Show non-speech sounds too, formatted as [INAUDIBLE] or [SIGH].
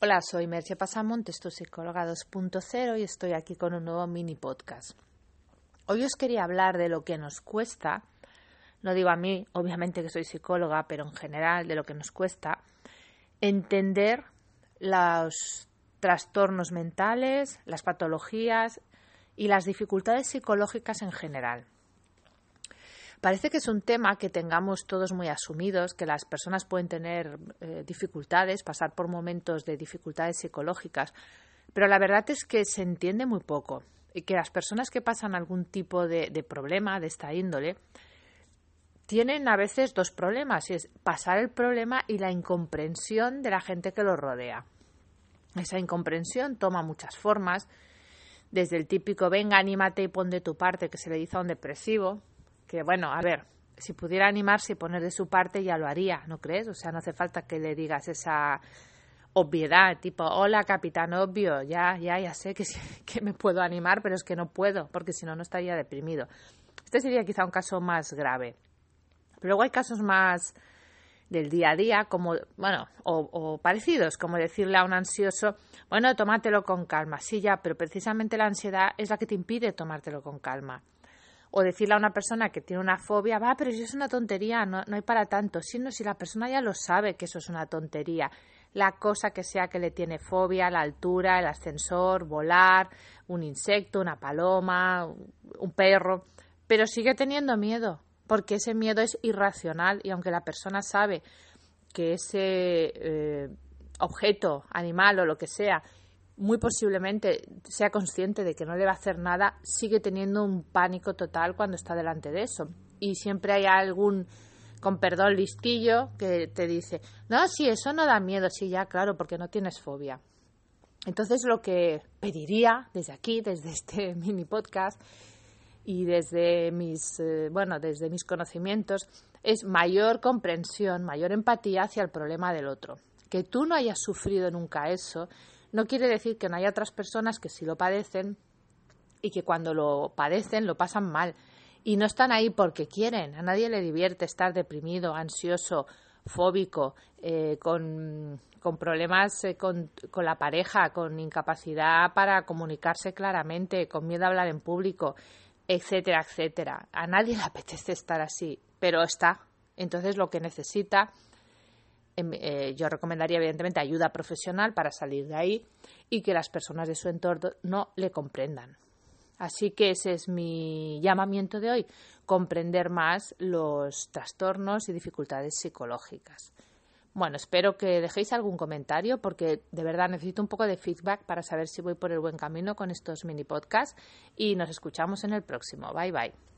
Hola, soy Merche Pasamontes, tu psicóloga 2.0 y estoy aquí con un nuevo mini podcast. Hoy os quería hablar de lo que nos cuesta, no digo a mí, obviamente que soy psicóloga, pero en general de lo que nos cuesta entender los trastornos mentales, las patologías y las dificultades psicológicas en general. Parece que es un tema que tengamos todos muy asumidos, que las personas pueden tener eh, dificultades, pasar por momentos de dificultades psicológicas, pero la verdad es que se entiende muy poco y que las personas que pasan algún tipo de, de problema de esta índole tienen a veces dos problemas, y es pasar el problema y la incomprensión de la gente que los rodea. Esa incomprensión toma muchas formas, desde el típico venga, anímate y pon de tu parte que se le dice a un depresivo, que bueno, a ver, si pudiera animarse y poner de su parte ya lo haría, ¿no crees? O sea, no hace falta que le digas esa obviedad, tipo, hola capitán obvio, ya, ya, ya sé que, [LAUGHS] que me puedo animar, pero es que no puedo, porque si no, no estaría deprimido. Este sería quizá un caso más grave. Pero luego hay casos más del día a día, como, bueno, o, o, parecidos, como decirle a un ansioso, bueno, tómatelo con calma. Sí, ya, pero precisamente la ansiedad es la que te impide tomártelo con calma o decirle a una persona que tiene una fobia, va, pero eso es una tontería, no, no hay para tanto. Si, no, si la persona ya lo sabe que eso es una tontería, la cosa que sea que le tiene fobia, la altura, el ascensor, volar, un insecto, una paloma, un perro, pero sigue teniendo miedo, porque ese miedo es irracional y aunque la persona sabe que ese eh, objeto, animal o lo que sea muy posiblemente sea consciente de que no debe hacer nada, sigue teniendo un pánico total cuando está delante de eso. Y siempre hay algún, con perdón, listillo que te dice, no, si eso no da miedo, sí, ya, claro, porque no tienes fobia. Entonces lo que pediría desde aquí, desde este [LAUGHS] mini podcast y desde mis, eh, bueno, desde mis conocimientos, es mayor comprensión, mayor empatía hacia el problema del otro. Que tú no hayas sufrido nunca eso, no quiere decir que no haya otras personas que sí lo padecen y que cuando lo padecen lo pasan mal. Y no están ahí porque quieren. A nadie le divierte estar deprimido, ansioso, fóbico, eh, con, problemas eh, con, con, la pareja, con incapacidad para comunicarse claramente, con miedo a hablar en público, etcétera, etcétera. A nadie le [LAUGHS] apetece estar así, pero está. Entonces lo que necesita eh, yo recomendaría evidentemente ayuda profesional para salir de ahí y que las personas de su entorno no le comprendan. Así que ese es mi llamamiento de hoy, comprender más los trastornos y dificultades psicológicas. Bueno, espero que dejéis algún comentario porque de verdad necesito un poco de feedback para saber si voy por el buen camino con estos mini podcasts y nos escuchamos en el próximo. Bye bye.